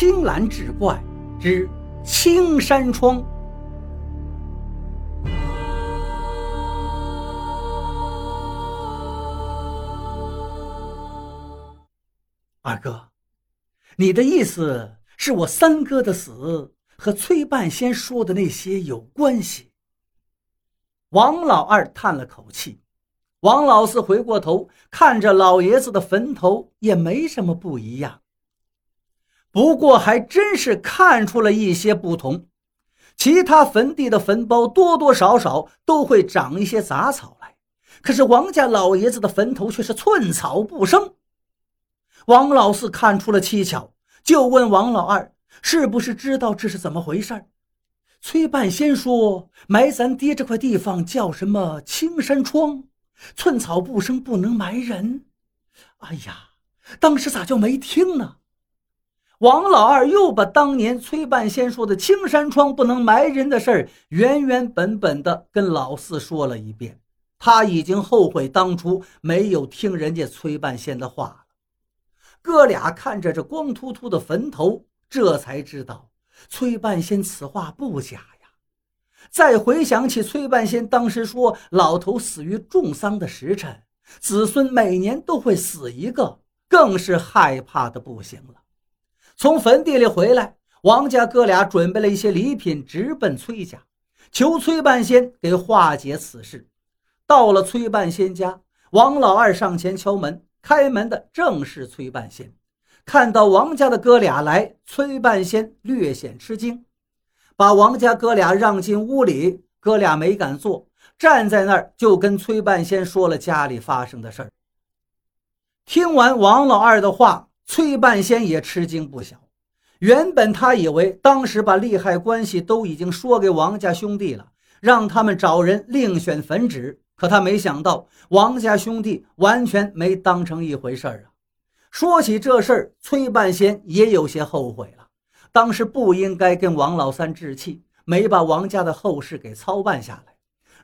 青蓝志怪之青山窗。二哥，你的意思是我三哥的死和崔半仙说的那些有关系？王老二叹了口气。王老四回过头看着老爷子的坟头，也没什么不一样。不过还真是看出了一些不同。其他坟地的坟包多多少少都会长一些杂草来，可是王家老爷子的坟头却是寸草不生。王老四看出了蹊跷，就问王老二：“是不是知道这是怎么回事？”崔半仙说：“埋咱爹这块地方叫什么青山窗。”寸草不生，不能埋人。哎呀，当时咋就没听呢？王老二又把当年崔半仙说的“青山窗不能埋人”的事儿原原本本的跟老四说了一遍。他已经后悔当初没有听人家崔半仙的话了。哥俩看着这光秃秃的坟头，这才知道崔半仙此话不假呀。再回想起崔半仙当时说老头死于重丧的时辰，子孙每年都会死一个，更是害怕的不行了。从坟地里回来，王家哥俩准备了一些礼品，直奔崔家，求崔半仙给化解此事。到了崔半仙家，王老二上前敲门，开门的正是崔半仙。看到王家的哥俩来，崔半仙略显吃惊。把王家哥俩让进屋里，哥俩没敢坐，站在那儿就跟崔半仙说了家里发生的事儿。听完王老二的话，崔半仙也吃惊不小。原本他以为当时把利害关系都已经说给王家兄弟了，让他们找人另选坟址，可他没想到王家兄弟完全没当成一回事儿啊。说起这事儿，崔半仙也有些后悔了。当时不应该跟王老三置气，没把王家的后事给操办下来。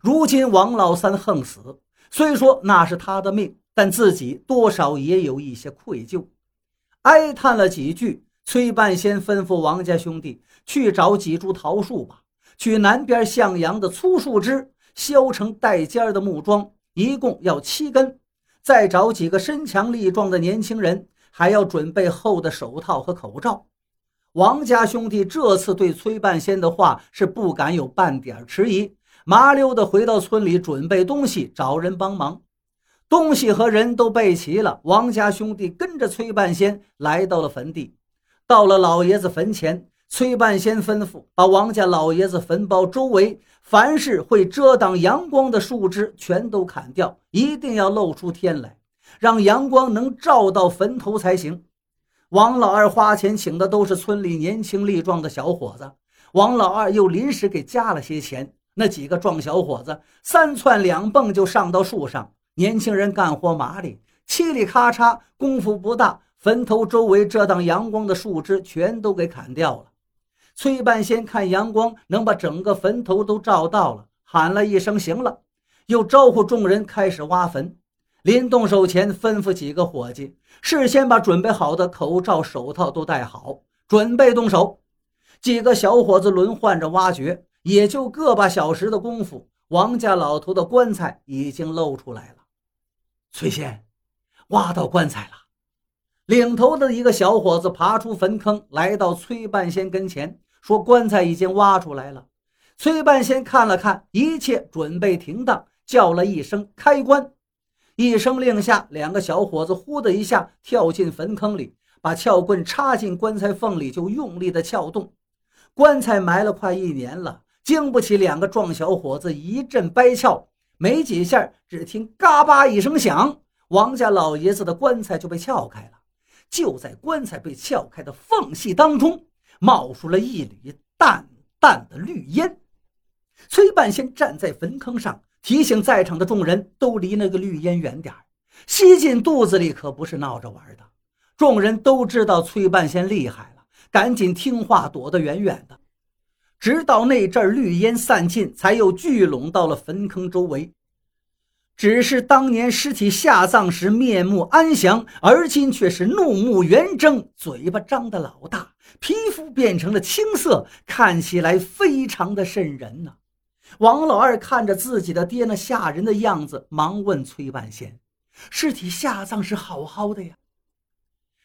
如今王老三横死，虽说那是他的命，但自己多少也有一些愧疚。哀叹了几句，崔半仙吩咐王家兄弟去找几株桃树吧，取南边向阳的粗树枝，削成带尖的木桩，一共要七根。再找几个身强力壮的年轻人，还要准备厚的手套和口罩。王家兄弟这次对崔半仙的话是不敢有半点迟疑，麻溜的回到村里准备东西，找人帮忙。东西和人都备齐了，王家兄弟跟着崔半仙来到了坟地。到了老爷子坟前，崔半仙吩咐把王家老爷子坟包周围凡是会遮挡阳光的树枝全都砍掉，一定要露出天来，让阳光能照到坟头才行。王老二花钱请的都是村里年轻力壮的小伙子，王老二又临时给加了些钱。那几个壮小伙子三窜两蹦就上到树上，年轻人干活麻利，嘁里咔嚓，功夫不大，坟头周围遮挡阳光的树枝全都给砍掉了。崔半仙看阳光能把整个坟头都照到了，喊了一声“行了”，又招呼众人开始挖坟。临动手前，吩咐几个伙计事先把准备好的口罩、手套都戴好，准备动手。几个小伙子轮换着挖掘，也就个把小时的功夫，王家老头的棺材已经露出来了。崔仙，挖到棺材了。领头的一个小伙子爬出坟坑，来到崔半仙跟前，说：“棺材已经挖出来了。”崔半仙看了看，一切准备停当，叫了一声：“开棺。”一声令下，两个小伙子呼的一下跳进坟坑里，把撬棍插进棺材缝里，就用力的撬动。棺材埋了快一年了，经不起两个壮小伙子一阵掰撬，没几下，只听嘎巴一声响，王家老爷子的棺材就被撬开了。就在棺材被撬开的缝隙当中，冒出了一缕淡淡的绿烟。崔半仙站在坟坑上。提醒在场的众人都离那个绿烟远点吸进肚子里可不是闹着玩的。众人都知道崔半仙厉害了，赶紧听话，躲得远远的。直到那阵绿烟散尽，才又聚拢到了坟坑周围。只是当年尸体下葬时面目安详，而今却是怒目圆睁，嘴巴张得老大，皮肤变成了青色，看起来非常的瘆人呐。王老二看着自己的爹那吓人的样子，忙问崔半仙：“尸体下葬是好好的呀，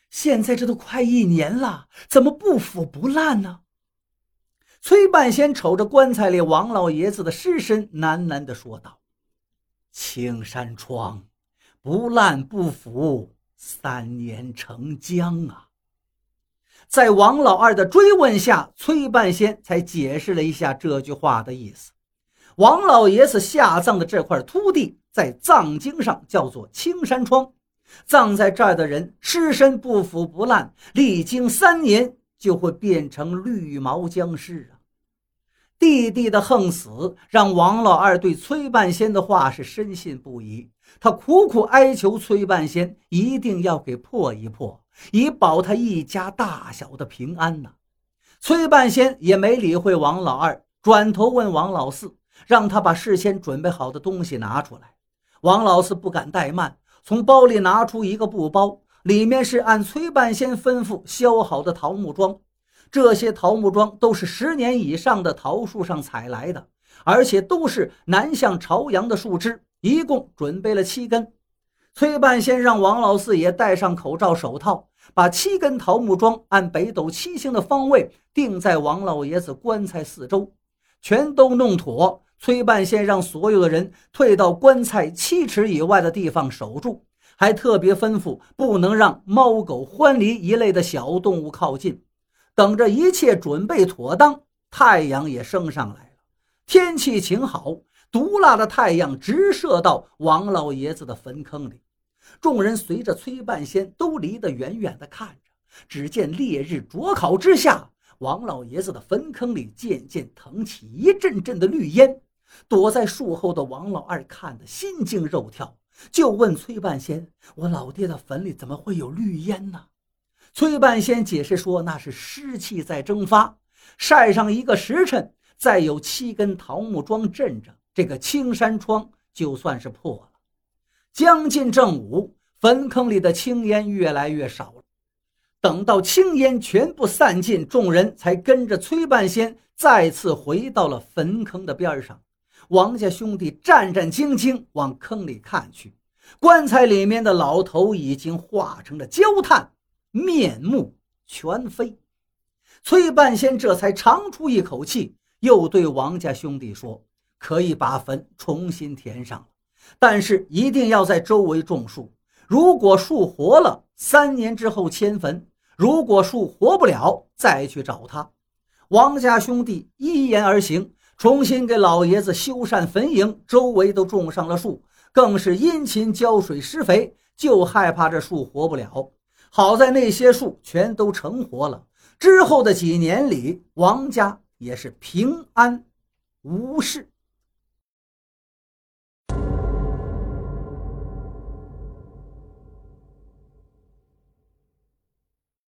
现在这都快一年了，怎么不腐不烂呢？”崔半仙瞅着棺材里王老爷子的尸身，喃喃地说道：“青山窗，不烂不腐，三年成浆啊。”在王老二的追问下，崔半仙才解释了一下这句话的意思。王老爷子下葬的这块秃地，在藏经上叫做青山窗，葬在这儿的人尸身不腐不烂，历经三年就会变成绿毛僵尸啊！弟弟的横死让王老二对崔半仙的话是深信不疑，他苦苦哀求崔半仙一定要给破一破。以保他一家大小的平安呢。崔半仙也没理会王老二，转头问王老四，让他把事先准备好的东西拿出来。王老四不敢怠慢，从包里拿出一个布包，里面是按崔半仙吩咐削好的桃木桩。这些桃木桩都是十年以上的桃树上采来的，而且都是南向朝阳的树枝，一共准备了七根。崔半仙让王老四也戴上口罩、手套。把七根桃木桩按北斗七星的方位钉在王老爷子棺材四周，全都弄妥。崔半仙让所有的人退到棺材七尺以外的地方守住，还特别吩咐不能让猫狗獾狸一类的小动物靠近。等着一切准备妥当，太阳也升上来了，天气晴好，毒辣的太阳直射到王老爷子的坟坑里。众人随着崔半仙都离得远远的看着，只见烈日灼烤之下，王老爷子的坟坑里渐渐腾起一阵阵的绿烟。躲在树后的王老二看得心惊肉跳，就问崔半仙：“我老爹的坟里怎么会有绿烟呢？”崔半仙解释说：“那是湿气在蒸发，晒上一个时辰，再有七根桃木桩镇着，这个青山窗就算是破了。”将近正午，坟坑里的青烟越来越少了。等到青烟全部散尽，众人才跟着崔半仙再次回到了坟坑的边上。王家兄弟战战兢兢往坑里看去，棺材里面的老头已经化成了焦炭，面目全非。崔半仙这才长出一口气，又对王家兄弟说：“可以把坟重新填上。”但是一定要在周围种树，如果树活了，三年之后迁坟；如果树活不了，再去找他。王家兄弟依言而行，重新给老爷子修缮坟茔，周围都种上了树，更是殷勤浇水施肥，就害怕这树活不了。好在那些树全都成活了，之后的几年里，王家也是平安无事。